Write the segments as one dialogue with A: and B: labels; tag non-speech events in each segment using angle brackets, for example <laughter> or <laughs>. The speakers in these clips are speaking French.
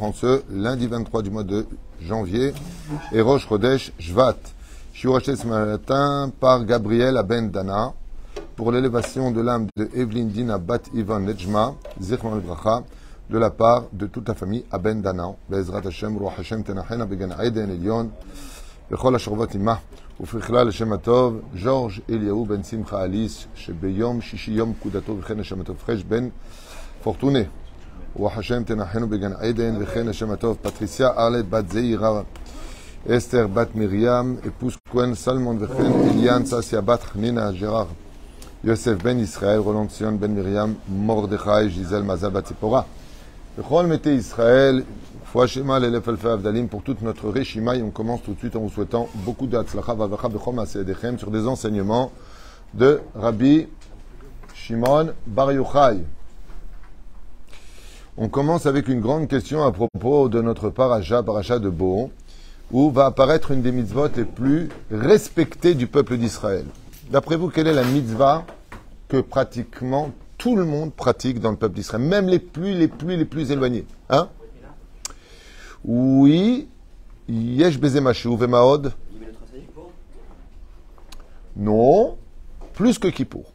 A: en ce lundi 23 du mois de janvier, et Rosh Chodesh Shvat. Shiur acheté ce matin par Gabriel Aben Dana pour l'élévation de l'âme de Evelyn Dina Bat Ivan Nejma, Zechman Bracha, de la part de toute la famille Aben Dana, Bezrat Hashem, Ruach Hashem Tenachena Began Aiden Elion, בכל השכבות עמה, ובכלל לשם הטוב, ג'ורג' אליהו בן שמחה אליס, שביום שישי יום פקודתו וכן לשם הטוב פרש בן fortunés. Patricia Arlette Bat Zeira, Esther Bat Miriam, épouse Cohen Salmon Vechen, Eliane Sassia Bat Nina Gérard, Yosef Ben Israël, Roland Sion Ben Miriam, Mordechai Gisèle Mazal Bat Tzipora. Mete Israël, Fouachema Lelef Elfe Avdalim, pour toute notre Réchima, et on commence tout de suite en vous souhaitant beaucoup d'Atzlacha Vavacha Bechom Asedechem sur des enseignements de Rabbi Shimon Bar Yochai. On commence avec une grande question à propos de notre paracha, paracha de Bo, où va apparaître une des mitzvot les plus respectées du peuple d'Israël. D'après vous, quelle est la mitzvah que pratiquement tout le monde pratique dans le peuple d'Israël, même les plus, les plus, les plus éloignés Hein? Oui, Yesh Bezemashou Vemaod. Non, plus que Kippour.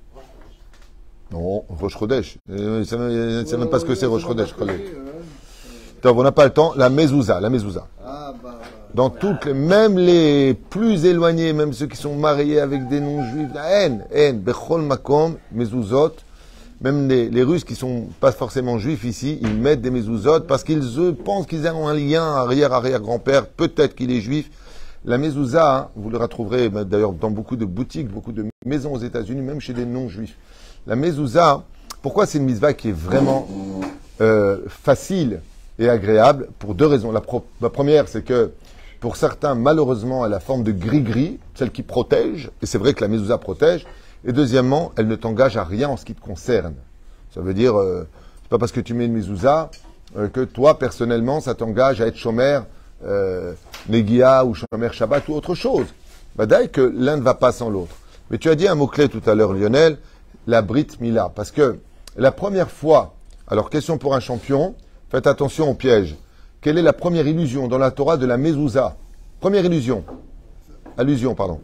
A: Non, Rosh Chodesh. Euh, C'est même, pas ce que c'est Rosh Chodesh. On n'a pas le temps. La mezouza, la mezouza. Dans toutes les, même les plus éloignés, même ceux qui sont mariés avec des non-juifs, la haine, haine, Bechol Makom, mezuzot, même les, les Russes qui sont pas forcément juifs ici, ils mettent des mezuzot parce qu'ils eux, pensent qu'ils ont un lien arrière-arrière-grand-père, peut-être qu'il est juif. La mezouza, hein, vous le retrouverez bah, d'ailleurs dans beaucoup de boutiques, beaucoup de maisons aux États-Unis, même chez des non-juifs. La mezouza, pourquoi c'est une mitzvah qui est vraiment euh, facile et agréable? Pour deux raisons. La, première, c'est que pour certains, malheureusement, elle a la forme de gris-gris, celle qui protège, et c'est vrai que la mezouza protège. Et deuxièmement, elle ne t'engage à rien en ce qui te concerne. Ça veut dire, euh, c'est pas parce que tu mets une mezouza euh, que toi, personnellement, ça t'engage à être chômeur, euh, ou chômeur Shabbat ou autre chose. Badaï que l'un ne va pas sans l'autre. Mais tu as dit un mot-clé tout à l'heure, Lionel, la Brit Mila. Parce que la première fois, alors question pour un champion, faites attention au piège. Quelle est la première illusion dans la Torah de la mezouza? Première illusion. Allusion, pardon.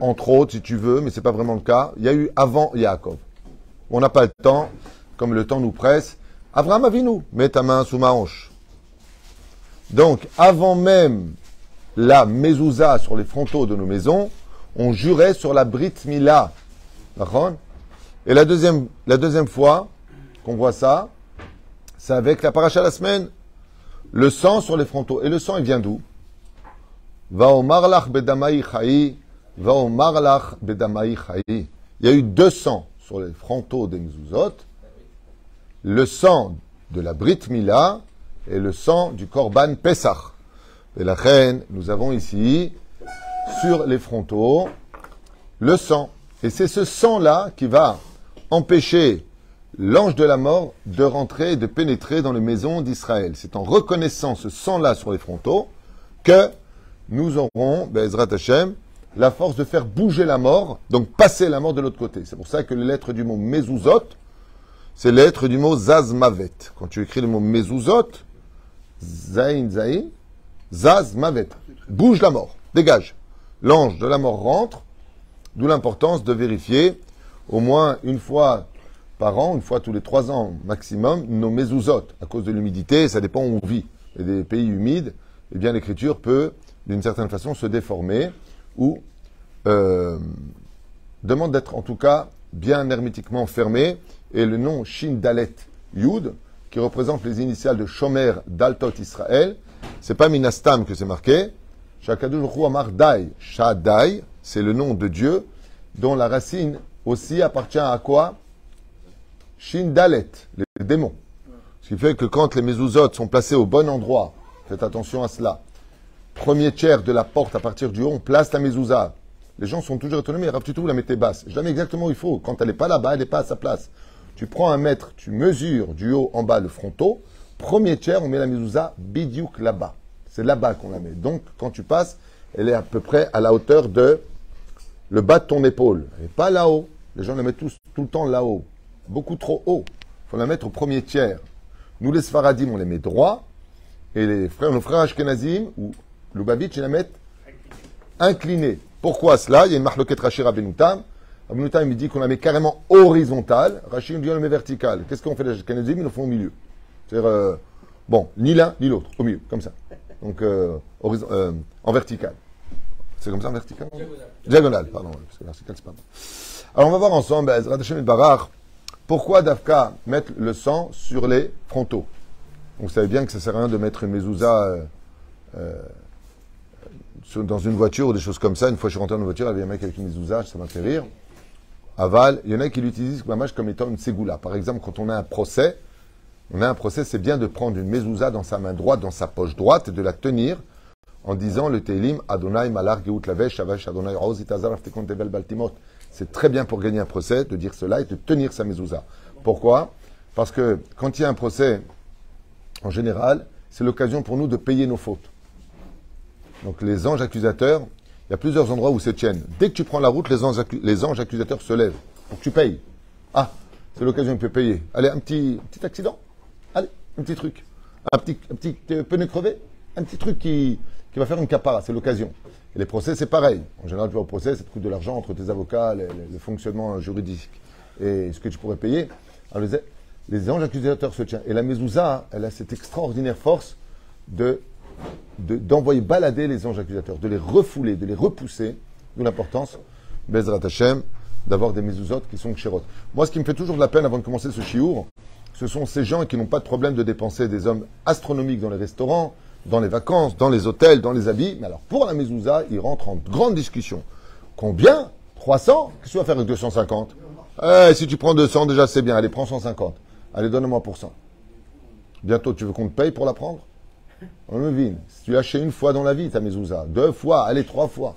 A: Entre autres, si tu veux, mais c'est pas vraiment le cas. Il y a eu avant Yaakov. On n'a pas le temps, comme le temps nous presse. Abraham Avinu, mets ta main sous ma hanche. Donc, avant même la mezouza sur les frontaux de nos maisons, on jurait sur la Brit Mila. Et la deuxième, la deuxième fois qu'on voit ça, c'est avec la paracha la semaine. Le sang sur les frontaux. Et le sang, il vient d'où? Va au marlach bedamai chai, va marlach bedamai chai. Il y a eu deux sangs sur les frontaux des mezuzot. Le sang de la Brit Mila et le sang du Korban Pesach. Et la reine, nous avons ici, sur les frontaux, le sang. Et c'est ce sang-là qui va empêcher l'ange de la mort de rentrer et de pénétrer dans les maisons d'Israël. C'est en reconnaissant ce sang-là sur les frontaux que nous aurons, Bezrat Hashem, la force de faire bouger la mort, donc passer la mort de l'autre côté. C'est pour ça que les lettres du mot mezuzot, c'est les lettres du mot zazmavet. Quand tu écris le mot mezuzot, zain, zain, zazmavet. Bouge la mort, dégage. L'ange de la mort rentre, d'où l'importance de vérifier au moins une fois par an, une fois tous les trois ans maximum, nos mezuzot. À cause de l'humidité, ça dépend où on vit. Et des pays humides, eh bien l'écriture peut, d'une certaine façon, se déformer ou euh, demande d'être en tout cas bien hermétiquement fermée. Et le nom Shin Dalet Yud, qui représente les initiales de Shomer d'Altot Israël, c'est pas Minastam que c'est marqué. Shaddai, c'est le nom de Dieu, dont la racine aussi appartient à quoi? Shin Dalet, les démons. Ce qui fait que quand les mezuzot sont placés au bon endroit, faites attention à cela. Premier tiers de la porte à partir du haut, on place la mezouza. Les gens sont toujours étonnés, mais Rav vous la mettez basse. Mets exactement où il faut. Quand elle n'est pas là-bas, elle n'est pas à sa place. Tu prends un mètre, tu mesures du haut en bas le fronteau. Premier tiers, on met la mezouza bidiouk là-bas. C'est là-bas qu'on la met. Donc, quand tu passes, elle est à peu près à la hauteur de le bas de ton épaule. N'est pas là-haut. Les gens la mettent tous, tout le temps là-haut. Beaucoup trop haut. Il faut la mettre au premier tiers. Nous, les Sfaradim, on les met droit. Et les frères, nos frères Ashkenazim ou Lubavitch, ils la mettent inclinée. Pourquoi cela? Il y a une marloquette Rachir Abenoutam. Abenoutam, il me dit qu'on la met carrément horizontale. Rachir, dit on la met verticale. Qu'est-ce qu'on fait les Ashkenazim? Ils le font au milieu. C'est-à-dire, euh, bon, ni l'un ni l'autre, au milieu, comme ça. Donc, euh, euh, en vertical. C'est comme ça en vertical Diagonale, pardon, parce que vertical, c'est pas bon. Alors, on va voir ensemble, pourquoi Dafka mettre le sang sur les frontaux. Vous savez bien que ça sert à rien de mettre une mezouza euh, dans une voiture ou des choses comme ça. Une fois, je suis rentré dans une voiture, il y avait un mec avec une mezouza, ça m'a fait rire. Aval, il y en a qui l'utilisent comme étant une ségoula. Par exemple, quand on a un procès, on a un procès, c'est bien de prendre une mezouza dans sa main droite, dans sa poche droite, et de la tenir en disant le Télim Adonai Malar Geout Lavesh Shavash Adonai Roz Baltimot. C'est très bien pour gagner un procès de dire cela et de tenir sa mezouza. Pourquoi? Parce que quand il y a un procès, en général, c'est l'occasion pour nous de payer nos fautes. Donc les anges accusateurs, il y a plusieurs endroits où se tiennent. Dès que tu prends la route, les anges, accusateurs se lèvent pour que tu payes. Ah, c'est l'occasion de payer. Allez, un petit accident? Un petit truc. Un petit, un petit euh, pneu crevé. Un petit truc qui, qui va faire une capara. C'est l'occasion. Et les procès, c'est pareil. En général, tu vas au procès, ça te coûte de l'argent entre tes avocats, le, fonctionnement juridique et ce que tu pourrais payer. Alors, les, les anges accusateurs se tiennent. Et la mezouza, elle a cette extraordinaire force de de- d'envoyer balader les anges accusateurs, de les refouler, de les repousser, d'où l'importance, Bezrat Hashem, d'avoir des mezuzot qui sont kshérot. Moi, ce qui me fait toujours de la peine avant de commencer ce chiour, ce sont ces gens qui n'ont pas de problème de dépenser des hommes astronomiques dans les restaurants, dans les vacances, dans les hôtels, dans les habits. Mais alors, pour la mezouza, ils rentrent en grande discussion. Combien? 300 Qu'est-ce que tu vas faire avec 250 Eh, Si tu prends 200, déjà, c'est bien. Allez, prends 150. Allez, donne-moi pour 100. Bientôt, tu veux qu'on te paye pour la prendre? On le vine. Si tu acheté une fois dans la vie, ta mezouza, deux fois, allez, trois fois.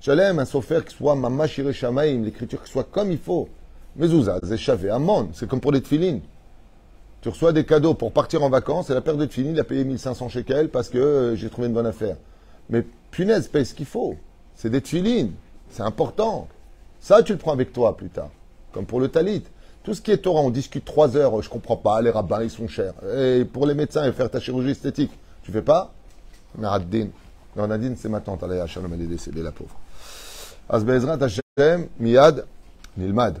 A: Shalem, un sofer qui soit mama shire shamaim, l'écriture qui soit comme il faut. Mezouza, zéchavé, amon, c'est comme pour les tfilines. Tu reçois des cadeaux pour partir en vacances et la paire de tfilines, il a payé 1500 shekels parce que euh, j'ai trouvé une bonne affaire. Mais punaise, paye ce qu'il faut. C'est des tfilines. C'est important. Ça, tu le prends avec toi plus tard. Comme pour le talit. Tout ce qui est Torah, on discute trois heures, je comprends pas, les rabbins, ils sont chers. Et pour les médecins, et faire ta chirurgie esthétique, tu fais pas? Non, Nadine, c'est ma tante, elle est décédée, la pauvre. Asbezrat Hashem, Miyad, Nilmad.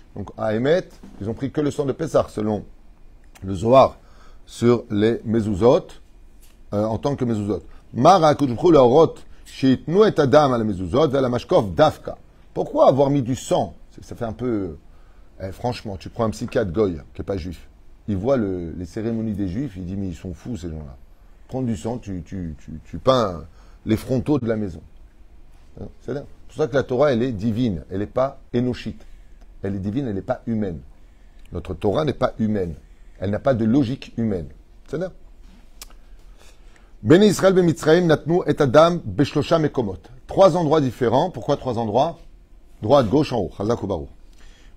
A: Donc à Emet, ils ont pris que le sang de Pessah selon le Zohar sur les mezuzot euh, en tant que mezuzot. Mara adam la la mashkov dafka. Pourquoi avoir mis du sang? Ça fait un peu. eh, franchement, tu prends un psychiatre goy qui n'est pas juif. Il voit le- les cérémonies des juifs, il dit mais ils sont fous ces gens-là. Prends du sang, tu, tu, tu, tu peins les frontaux de la maison. C'est pour ça que la Torah, elle est divine. Elle n'est pas énochite. Elle est divine, elle n'est pas humaine. Notre Torah n'est pas humaine. Elle n'a pas de logique humaine. C'est là. Béni Israël ben Mitzraim Natnu et Adam Beshlosha Mekomot. Trois endroits différents. Pourquoi trois endroits? Droite, gauche, en haut. Chazak Ubaru.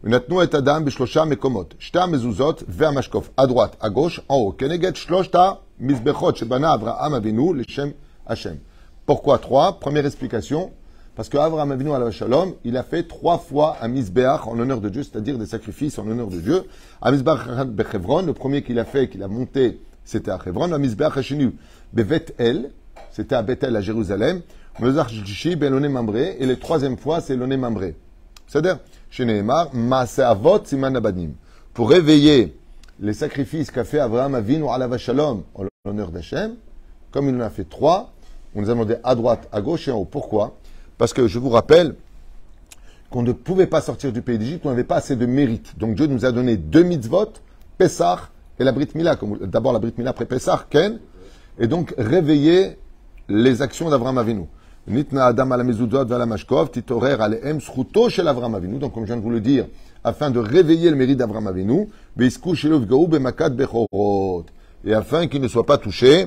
A: Natnu et Adam Beshlosha Mekomot. Shta Mezuzot Vermashkov. À droite, à gauche, en haut. Keneget Shloshta Mizbechot Shebana Avraham Avinu Leshem Hashem. Pourquoi trois? Première explication parce que Abraham Avinu à Shalom, il a fait trois fois un misbeach en l'honneur de Dieu, c'est-à-dire des sacrifices en l'honneur de Dieu. Un misbeach bechevron, le premier qu'il a fait, qu'il a monté, c'était à Hebron. Un misbeach hashenu bevet c'était à Bethel à Jérusalem. L'oné mambré, et la troisième fois, c'est l'oné mambré. C'est-à-dire, chez Nehemar, Avot Siman Abadim. Pour réveiller les sacrifices qu'a fait Abraham Avinu à Shalom en l'honneur d'Hachem, comme il en a fait trois, on nous a demandé à droite, à gauche et en haut. Pourquoi? Parce que je vous rappelle qu'on ne pouvait pas sortir du pays d'Égypte, on n'avait pas assez de mérite. Donc Dieu nous a donné deux mitzvot, Pessah et la Brit Mila. D'abord la Brit Mila après Pessah, Ken, et donc réveiller les actions d'Abraham Avinu. Nitna Adam Avinu. Donc comme je viens de vous le dire, afin de réveiller le mérite d'Abraham Avinu, Beiskou Shelov Bechorot, et afin qu'il ne soit pas touché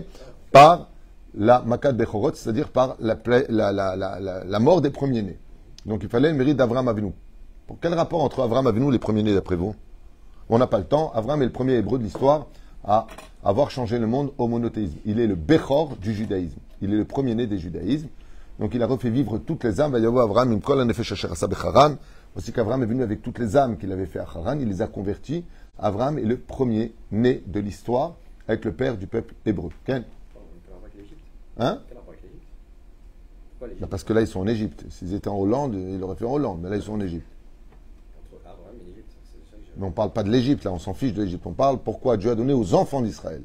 A: par la Makat Bechorot, c'est-à-dire par la, la, la, la, mort des premiers-nés. Donc il fallait le mérite d'Abraham Avinu. Pour quel rapport entre Abraham Avinu et les premiers-nés d'après vous? On n'a pas le temps. Abraham est le premier hébreu de l'histoire à avoir changé le monde au monothéisme. Il est le Bechor du judaïsme. Il est le premier-né des judaïsmes. Donc il a refait vivre toutes les âmes. Becharan. Voici qu'Abraham est venu avec toutes les âmes qu'il avait fait à Haran. Il les a convertis. Abraham est le premier né de l'histoire avec le père du peuple hébreu. Ken
B: Quel rapport avec l'Égypte
A: Hein Bah, Parce que là, ils sont en Égypte. S'ils étaient en Hollande, ils l'auraient fait en Hollande. Mais là, ils sont en Égypte. Mais on ne parle pas de l'Égypte, là, on s'en fiche de l'Égypte. On parle pourquoi Dieu a donné aux enfants d'Israël.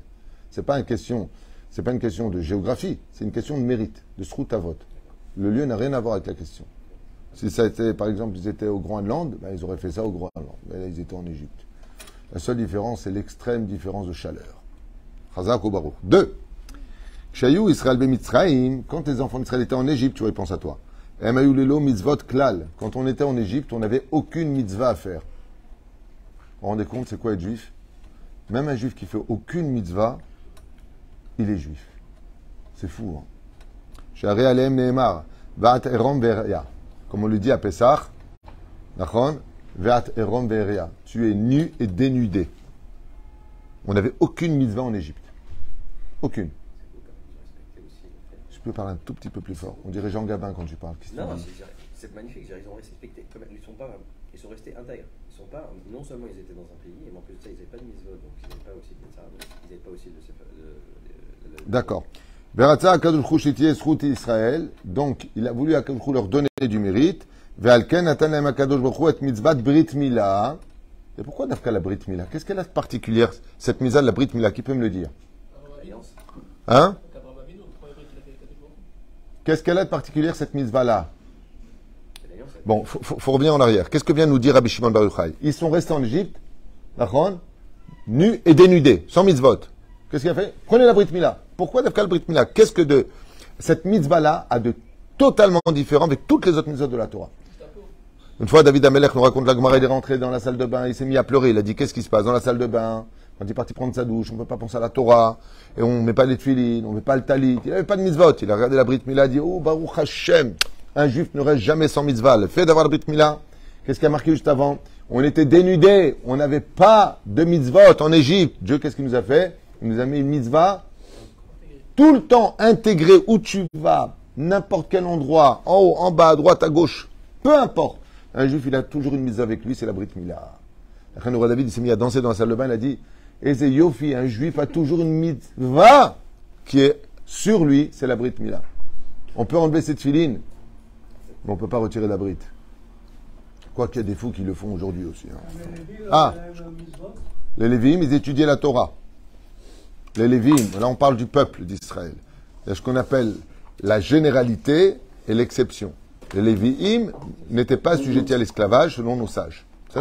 A: Ce n'est pas, une question- c'est pas une question de géographie, c'est une question de mérite, de à vote. Le lieu n'a rien à voir avec la question. Si ça était, par exemple, ils étaient au Groenland, ben, ils auraient fait ça au Groenland. Mais là, ils étaient en Égypte. La seule différence, c'est l'extrême différence de chaleur. Deux. Chayou Israël Mitzraïm, quand les enfants d'Israël étaient en Égypte, tu pensent à toi. Emayu Lelo mitzvot klal. Quand on était en Égypte, on n'avait aucune mitzvah à faire. Vous vous rendez compte, c'est quoi être juif? Même un juif qui fait aucune mitzvah, il est juif. C'est fou. Hein Shari Aleem Nehemar, Va'at Erom Ve'eria. Comme on le dit à Pessah, Nachon, Va'at Erom Ve'eria. Tu es nu et dénudé. On n'avait aucune mitzvah en Égypte. Aucune.
B: Respecter aussi le fait.
A: Je peux parler un tout petit peu plus fort. On dirait Jean Gabin quand tu parles.
B: Non, c'est- magnifique. Ils ont respecté. Ils sont pas. Ils sont restés intègres. Ils sont pas. Non seulement ils étaient dans un pays, mais en plus de ça, ils n'avaient pas de mitzvot, donc ils n'avaient pas aussi de mitzvah, donc ils n'avaient pas aussi de.
A: D'accord. Zchut Israël. Donc, il a voulu Hu leur donner du mérite. Ve'alken Akadosh Baruch et mitzvat Brit Mila. Et pourquoi Dafka la Brit Mila? Qu'est-ce qu'elle a de particulière, cette mise de la Brit Mila? Qui peut me le dire? Hein
C: Qu'Abraham Avinu, le premier truc qu'il a fait avec Kadosh Baruch Hu.
A: Qu'est-ce qu'elle a de particulière, cette mitzvah-là. Bon, faut, faut, faut revenir en arrière. Qu'est-ce que vient de nous dire Rabbi Shimon Bar Yochai? Ils sont restés en Égypte, d'accord nus et dénudés, sans mitzvot. Qu'est-ce qu'il a fait? Prenez la Brit Mila. Pourquoi Dafka la Brit Mila? Qu'est-ce que de cette mitzvah-là a de totalement différent avec toutes les autres mitzvot de la Torah? Une fois, David Amelech nous raconte la Gemara, il est rentré dans la salle de bain, il s'est mis à pleurer. Il a dit Qu'est-ce qui se passe dans la salle de bain? Quand il est parti prendre sa douche, on ne peut pas penser à la Torah, et on ne met pas les tuilines, on ne met pas le talit. Il n'avait pas de mitzvot. Il a regardé la Brit Mila, il a dit Oh, Baruch Hashem Un juif ne reste jamais sans mitzvah. Le fait d'avoir la Brit Mila, qu'est-ce qui a marqué juste avant? On était dénudés, on n'avait pas de mitzvot en Égypte. Dieu, qu'est-ce qu'il nous a fait? Il nous a mis une mitzvah tout le temps intégré où tu vas, n'importe quel endroit, en haut, en bas, à droite, à gauche, peu importe. Un juif, il a toujours une mise avec lui, c'est la Brit Mila. Après, le roi David, il s'est mis à danser dans la salle de bain, il a dit, et c'est Yofi, un juif a toujours une mitzvah qui est sur lui, c'est la Brit Mila. On peut enlever cette filine, mais on ne peut pas retirer la Brit. Quoi qu'il y a des fous qui le font aujourd'hui aussi. hein. Ah. Les Lévi'im, ils étudiaient la Torah. Les Lévi'im, là on parle du peuple d'Israël. Il y a ce qu'on appelle la généralité et l'exception. Les Lévi'im n'étaient pas sujettés à l'esclavage selon nos sages. C'est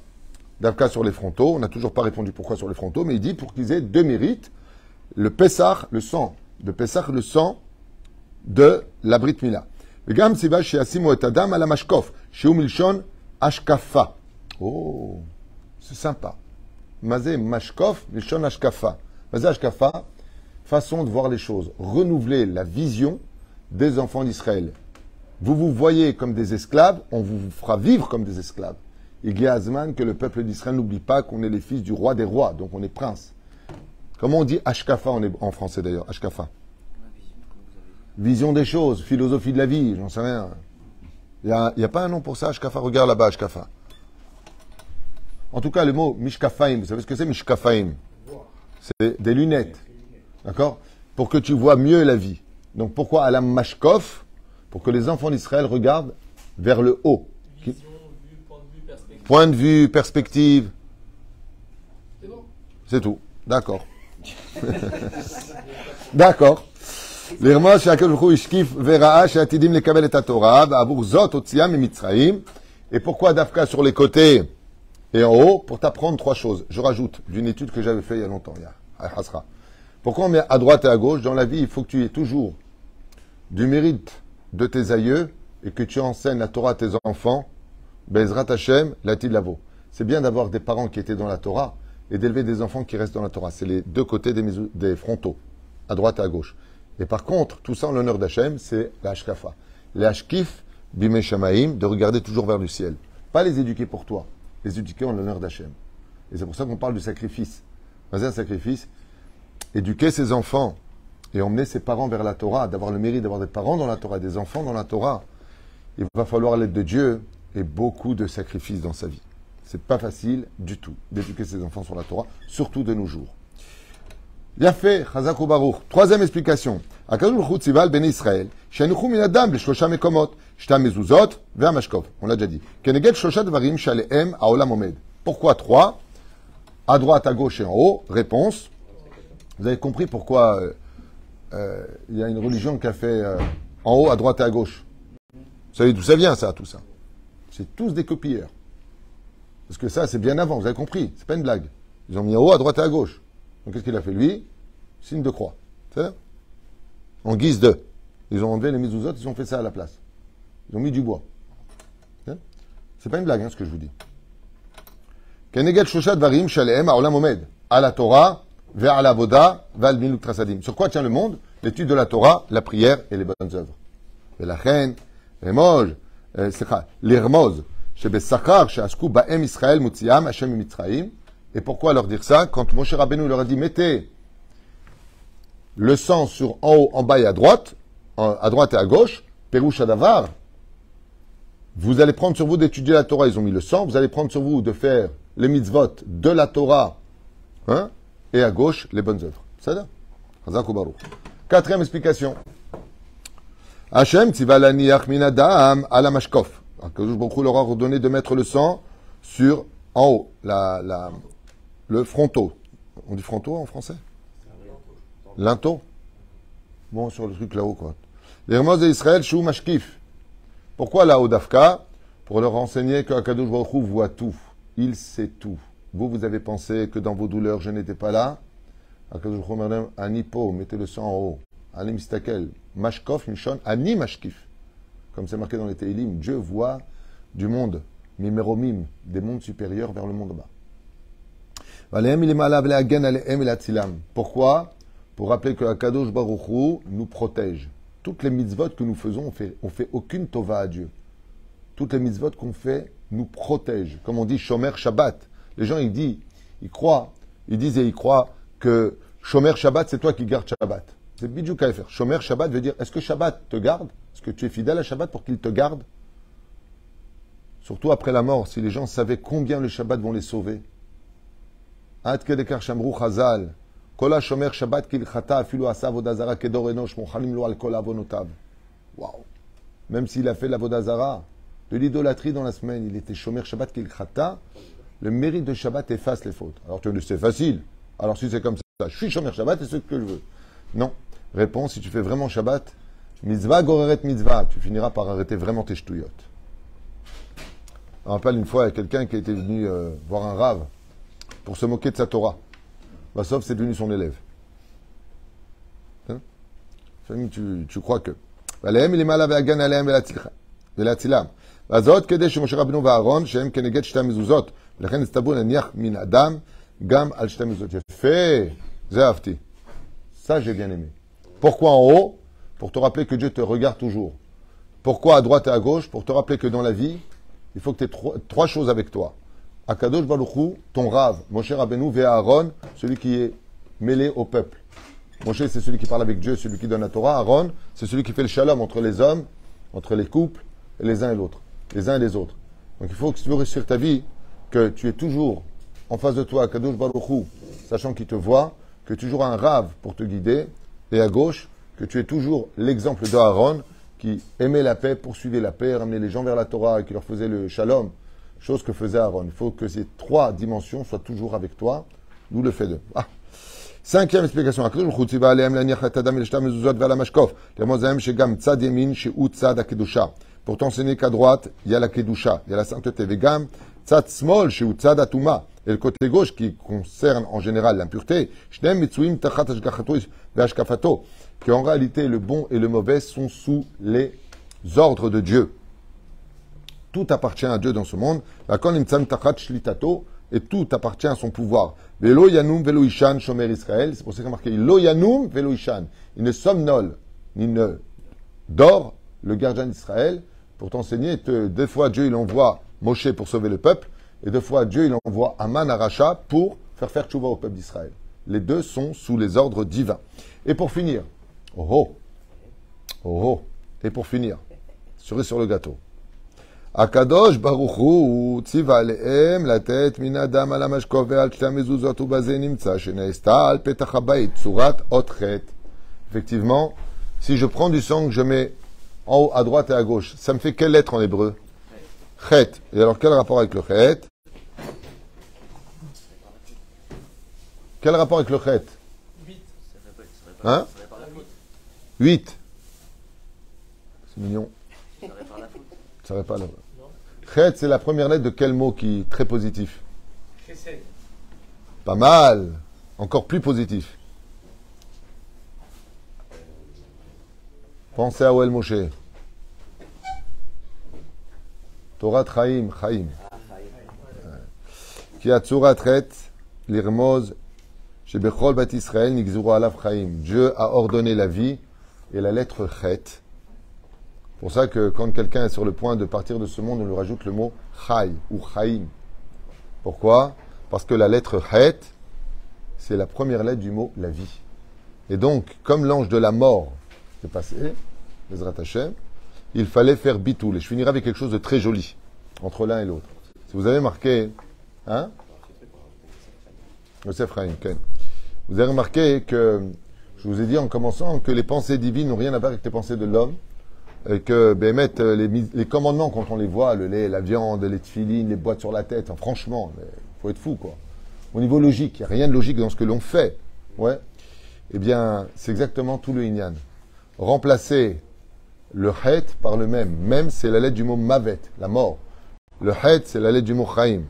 A: Davka sur les frontaux, on n'a toujours pas répondu pourquoi sur les frontaux, mais il dit pour qu'ils aient deux mérites, le Pessah, le sang de Pessah, le sang de la Brit Mila. וגם ציווה שישימו את הדם על המשקוף, שהוא מלשון השקפה. Oh, c'est sympa. Mazé mashkof, mishon ashkafa. Mazé ashkafa, façon de voir les choses. Renouveler la vision des enfants d'Israël. Vous vous voyez comme des esclaves, on vous fera vivre comme des esclaves. Il Azman que le peuple d'Israël n'oublie pas qu'on est les fils du roi des rois, donc on est prince. Comment on dit ashkafa en, français d'ailleurs Ashkafa. Vision des choses, philosophie de la vie, j'en sais rien. Il n'y a, pas un nom pour ça, ashkafa Regarde là-bas, ashkafa. En tout cas, le mot mishkafaim, vous savez ce que c'est mishkafaim C'est des lunettes. D'accord Pour que tu vois mieux la vie. Donc pourquoi Alam Mashkof Pour que les enfants d'Israël regardent vers le haut.
C: point de vue, perspective.
A: Point de vue, perspective. C'est tout. D'accord. <laughs> D'accord. לרמוז שהקדוש ברוך הוא השקיף וראה שעתידים לקבל את התורה, ועבור זאת הוציאה ממצרים. Et pourquoi Dafka sur les côtés et en haut Pour t'apprendre trois choses. Je rajoute d'une étude que j'avais fait il y a longtemps, il y a à Hasra. Pourquoi on met à droite et à gauche Dans la vie, il faut que tu aies toujours du mérite de tes aïeux et que tu enseignes la Torah à tes enfants. Bezrat Hashem, la Lavo. C'est bien d'avoir des parents qui étaient dans la Torah et d'élever des enfants qui restent dans la Torah. C'est les deux côtés des, des frontaux, à droite et à gauche. Et par contre, tout ça en l'honneur d'Hachem, c'est la Hashkafa. Les Hashkif, Bimei Shamaim, de regarder toujours vers le ciel. Pas les éduquer pour toi, les éduquer en l'honneur d'Hachem. Et c'est pour ça qu'on parle du sacrifice. C'est un sacrifice. Éduquer ses enfants et emmener ses parents vers la Torah, d'avoir le mérite d'avoir des parents dans la Torah, des enfants dans la Torah, il va falloir l'aide de Dieu et beaucoup de sacrifices dans sa vie. C'est pas facile du tout d'éduquer ses enfants sur la Torah, surtout de nos jours. Yafé, Chazak Baruch. Troisième explication. Ben Israël. On l'a déjà dit. Keneged shalehem. Pourquoi trois? À droite, à gauche et en haut. Réponse. Vous avez compris pourquoi euh, euh, il y a une religion qui a fait euh, en haut, à droite et à gauche. Vous savez d'où ça vient, ça, tout ça? C'est tous des copieurs. Parce que ça, c'est bien avant, vous avez compris. C'est pas une blague. Ils ont mis en haut, à droite et à gauche. Donc qu'est-ce qu'il a fait lui? Signe de croix. En guise de. Ils ont enlevé les mezuzot, ils ont fait ça à la place. Ils ont mis du bois. C'est ça C'est pas une blague, hein, ce que je vous dis. La Torah. Sur quoi tient le monde? L'étude de la Torah, la prière et les bonnes œuvres. Et la reine, remoj, l'Irmoz, Israël Hashem Et pourquoi leur dire ça Quand Moshe Rabbeinu leur a dit mettez le sang sur en haut, en bas et à droite, à droite et à gauche, Perouche Davar, vous allez prendre sur vous d'étudier la Torah, ils ont mis le sang, vous allez prendre sur vous de faire les mitzvot de la Torah, hein, et à gauche, les bonnes œuvres. Quatrième explication. Hachem tziva laniach min adam ala mashkof. Akadosh Baruch leur a ordonné de mettre le sang sur, en haut, la, la, le fronteau. On dit fronteau en français? Linteau Bon, sur le truc là-haut, quoi. Les Ramos d'Israël, Shou Mashkif. Pourquoi là-haut d'Afka? Pour leur enseigner que Akadosh Baruch voit tout. Il sait tout. Vous, vous avez pensé que dans vos douleurs, je n'étais pas là? Akadosh Baruch madame, Anipo, mettez le sang en haut. Alim Stakel. Mashkof, Mishon, Ani Mashkif. Comme c'est marqué dans les Teilim, Dieu voit du monde, Mimeromim, des mondes supérieurs vers le monde bas. Pourquoi? Pour rappeler que Akadosh Baruch Hu nous protège. Toutes les mitzvot que nous faisons, on fait, fait aucune tova à Dieu. Toutes les mitzvot qu'on fait nous protègent. Comme on dit Shomer Shabbat. Les gens, ils disent, ils croient, ils disent et ils croient que Shomer Shabbat, c'est toi qui gardes Shabbat. C'est bidjou faire. Shomer Shabbat veut dire, est-ce que Shabbat te garde? Est-ce que tu es fidèle à Shabbat pour qu'il te garde? Surtout après la mort, si les gens savaient combien le Shabbat vont les sauver. Ad kedekar shamru chazal. Kol ha-shomer Shabbat kilchata afilu asa avodazara kedor enosh lo al. Waouh Même s'il a fait l'avodazara, de l'idolâtrie dans la semaine, il était shomer Shabbat kilchata, le mérite de Shabbat efface les fautes. Alors tu dis, c'est facile. Alors si c'est comme ça, je suis shomer Shabbat et c'est ce que je veux. Non. Réponse, si tu fais vraiment Shabbat, mitzvah goreret mitzvah, tu finiras par arrêter vraiment tes ch'touillottes. Je me rappelle une fois, il y a quelqu'un qui était venu euh, voir un rave pour se moquer de sa Torah. Bah, sauf c'est devenu son élève. Hein Famille, tu, tu crois que. ועליהם מלמעלה והגן עליהם ולהציל- ולהצילם. והזאת כדי שמשה רבנו ואהרון, שהם כנגד שתי המזוזות, ולכן הצטוו להניח מן אדם גם על שתי המזוזות. יפה, זה אהבתי. Ça, j'ai bien aimé. Pourquoi en haut Pour te rappeler que Dieu te regarde toujours. Pourquoi à droite et à gauche Pour te rappeler que dans la vie, il faut que tu aies trois, choses avec toi. Akadosh Baruch Hu, ton rave, Moshe Rabbeinu, et Aaron, celui qui est mêlé au peuple. Moshe, c'est celui qui parle avec Dieu, celui qui donne la Torah. Aaron, c'est celui qui fait le shalom entre les hommes, entre les couples, les uns et l'autre, les uns et les autres. Donc il faut que tu veux réussir ta vie, que tu es toujours en face de toi, Akadosh Baruch Hu, sachant qu'il te voit, que tu toujours un rave pour te guider, et à gauche, que tu es toujours l'exemple de Aaron qui aimait la paix, poursuivait la paix, ramenait les gens vers la Torah, et qui leur faisait le shalom, chose que faisait Aaron. Il faut que ces trois dimensions soient toujours avec toi, nous le fait de. Ah. Cinquième explication. Pour t'enseigner qu'à droite, il y a la kedusha, il y a la sainteté. Vegam, tzad smol, shehu tzad atuma et le côté gauche qui concerne en général l'impureté, que en réalité le bon et le mauvais sont sous les ordres de Dieu. Tout appartient à Dieu dans ce monde, et tout appartient à son pouvoir. Shomer c'est pour ça qu'il marqué Il ne somnole, ni ne dort le gardien d'Israël pour t'enseigner. que Deux fois Dieu il envoie Moshe pour sauver le peuple, et deux fois, Dieu, il envoie Aman à Racha pour faire faire tchouva au peuple d'Israël. Les deux sont sous les ordres divins. Et pour finir, oh oh, oh, oh. et pour finir, cerise sur le gâteau. Akadosh la tête adam. Effectivement, si je prends du sang que je mets en haut à droite et à gauche, ça me fait quelle lettre en hébreu? Chet. Et alors quel rapport avec le chet? Quel rapport avec le chet
C: 8.
A: Hein 8. C'est mignon. Ça répare la Chet, c'est la première lettre de quel mot qui est très positif. Pas mal. Encore plus positif. Pensez à Oel Moshe. Torah Chaim, Chaim. Qui a tzurat chet, l'irmoz, shebechol Israël. Dieu a ordonné la vie et la lettre chet. pour ça que quand quelqu'un est sur le point de partir de ce monde, on lui rajoute le mot chai ou chaim. Pourquoi? Parce que la lettre het, c'est la première lettre du mot la vie. Et donc, comme l'ange de la mort est passé, il fallait faire bitoul. Et je finirai avec quelque chose de très joli entre l'un et l'autre. Si vous avez marqué, hein? Yosef Ken. Vous avez remarqué que je vous ai dit en commençant que les pensées divines n'ont rien à voir avec les pensées de l'homme. Et que, ben, mettre les, les commandements, quand on les voit, le lait, la viande, les tefilines, les boîtes sur la tête, hein, franchement, il faut être fou, quoi. Au niveau logique, il n'y a rien de logique dans ce que l'on fait. Ouais. Eh bien, c'est exactement tout le inyan. Remplacer le het par le même. Même, c'est la lettre du mot mavet, la mort. Le het, c'est la lettre du mot chaim.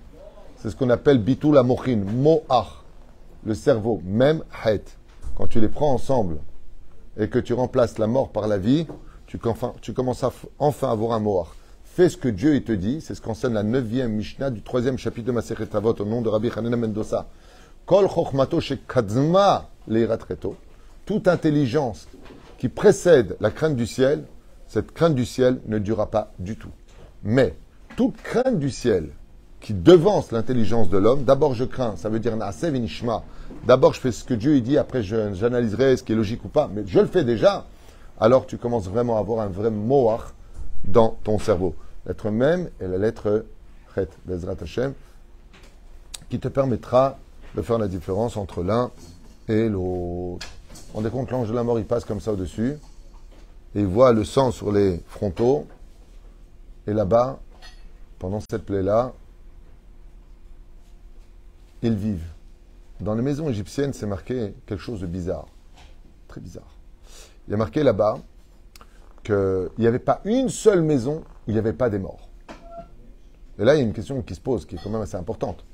A: C'est ce qu'on appelle bitul amochin, moach, le cerveau. Même het. Quand tu les prends ensemble et que tu remplaces la mort par la vie, tu, tu commences à enfin à avoir un moach. Fais ce que Dieu te dit, c'est ce qu'enseigne la neuvième Mishnah du troisième chapitre de Masechet Avot au nom de Rabbi Hanina Mendoza. Kol leiratreto. Toute intelligence qui précède la crainte du ciel, cette crainte du ciel ne durera pas du tout. Mais toute crainte du ciel qui devance l'intelligence de l'homme, d'abord je crains, ça veut dire na'aseh v'nishma. D'abord je fais ce que Dieu dit, après j'analyserai ce qui est logique ou pas, mais je le fais déjà. Alors tu commences vraiment à avoir un vrai moach dans ton cerveau. L'être même et la lettre chet, Bezrat qui te permettra de faire la différence entre l'un et l'autre. On rendez compte, l'ange de la mort, il passe comme ça au-dessus, et il voit le sang sur les frontaux, et là-bas, pendant cette plaie-là, ils vivent. Dans les maisons égyptiennes, c'est marqué quelque chose de bizarre, très bizarre. Il y a marqué là-bas qu'il n'y avait pas une seule maison où il n'y avait pas des morts. Et là, il y a une question qui se pose, qui est quand même assez importante.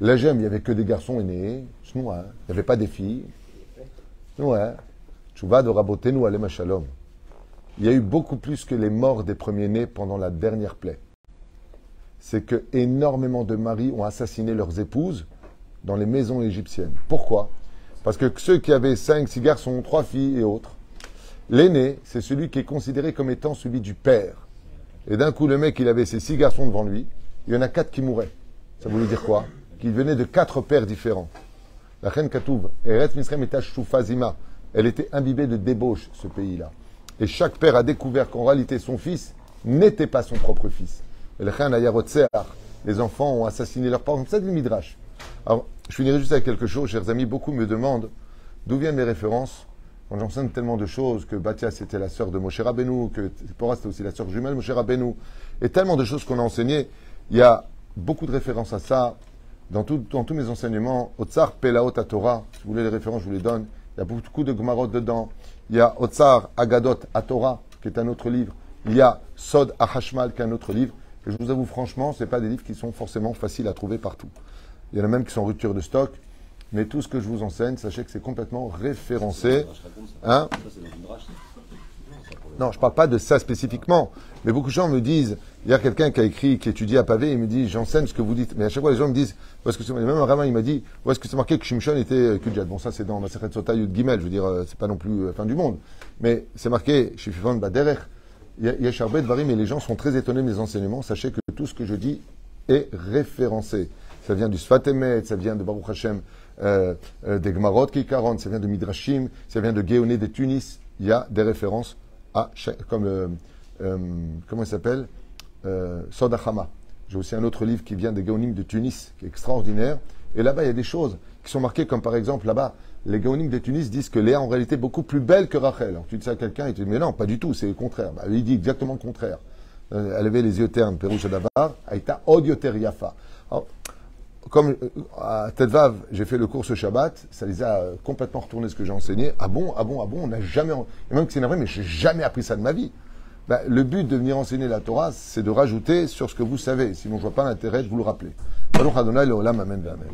A: Là, j'aime, il n'y avait que des garçons aînés, hein. il n'y avait pas des filles. Ouais. Tchouva de Rabotenu Alem Shalom. Il y a eu beaucoup plus que les morts des premiers-nés pendant la dernière plaie. C'est que énormément de maris ont assassiné leurs épouses dans les maisons égyptiennes. Pourquoi? Parce que ceux qui avaient cinq, six garçons, trois filles et autres, l'aîné, c'est celui qui est considéré comme étant celui du père. Et d'un coup, le mec, il avait ses six garçons devant lui, il y en a quatre qui mouraient. Ça voulait dire quoi? Qu'il venait de quatre pères différents. La reine Katouv, Eretz Misrem et Fazima, elle était imbibée de débauche, ce pays-là. Et chaque père a découvert qu'en réalité, son fils n'était pas son propre fils. Le les enfants ont assassiné leurs parents. C'est du Midrash. Alors, je finirai juste avec quelque chose, chers amis. Beaucoup me demandent d'où viennent mes références. Quand j'enseigne tellement de choses, que Batia c'était la sœur de Moshe Rabbeinu, que Zipporah c'était aussi la sœur jumelle Moshe Rabbeinu, et tellement de choses qu'on a enseignées, il y a beaucoup de références à ça dans tous mes enseignements, Otsar Pelaot à Torah, si vous voulez les références, je vous les donne. Il y a beaucoup de Gmarot dedans. Il y a Otsar Agadot à Torah, qui est un autre livre. Il y a Sod Ahashmal, qui est un autre livre. Et je vous avoue franchement, ce pas des livres qui sont forcément faciles à trouver partout. Il y en a même qui sont en rupture de stock. Mais tout ce que je vous enseigne, sachez que c'est complètement référencé. Hein non, je ne parle pas de ça spécifiquement. Mais beaucoup de gens me disent, il y a quelqu'un qui a écrit, qui étudie à Pavé, il me dit, j'enseigne ce que vous dites. Mais à chaque fois, les gens me disent, où est-ce que c'est, même un rabbin, il m'a dit, où est-ce que c'est marqué que Shimshon était euh, Kudjat Bon, ça, c'est dans Maseret Sota Yud Gimel, je veux dire, euh, c'est pas non plus euh, fin du monde. Mais c'est marqué, Shififon Baderech, Yesharbe Dvarim, et les gens sont très étonnés de mes enseignements. Sachez que tout ce que je dis est référencé. Ça vient du Sfatemet, ça vient de Baruch Hashem, euh, euh, des Gmarot Kikaron, ça vient de Midrashim, ça vient de Géoné de Tunis. Il y a des références à comme euh, euh, comment il s'appelle euh, Sod Achama. J'ai aussi un autre livre qui vient des Géonimes de Tunis, qui est extraordinaire. Et là-bas, il y a des choses qui sont marquées, comme par exemple là-bas, les Géonimes de Tunis disent que Léa en réalité est beaucoup plus belle que Rachel. Alors tu dis ça à quelqu'un, il te dit mais non, pas du tout, c'est le contraire. Bah, il dit exactement le contraire. Elle avait les yeux ternes, Pérouche Davar, Aïta. Alors, comme euh, à Tedvav, j'ai fait le cours ce Shabbat, ça les a euh, complètement retourné ce que j'ai enseigné. Ah bon, ah bon, ah bon, on n'a jamais. Et même que c'est vrai, mais j'ai jamais appris ça de ma vie. Ben, le but de venir enseigner la Torah, c'est de rajouter sur ce que vous savez. Sinon, je vois pas l'intérêt de vous le rappeler. Baruch Adonai, le Olam, Amen, Amen.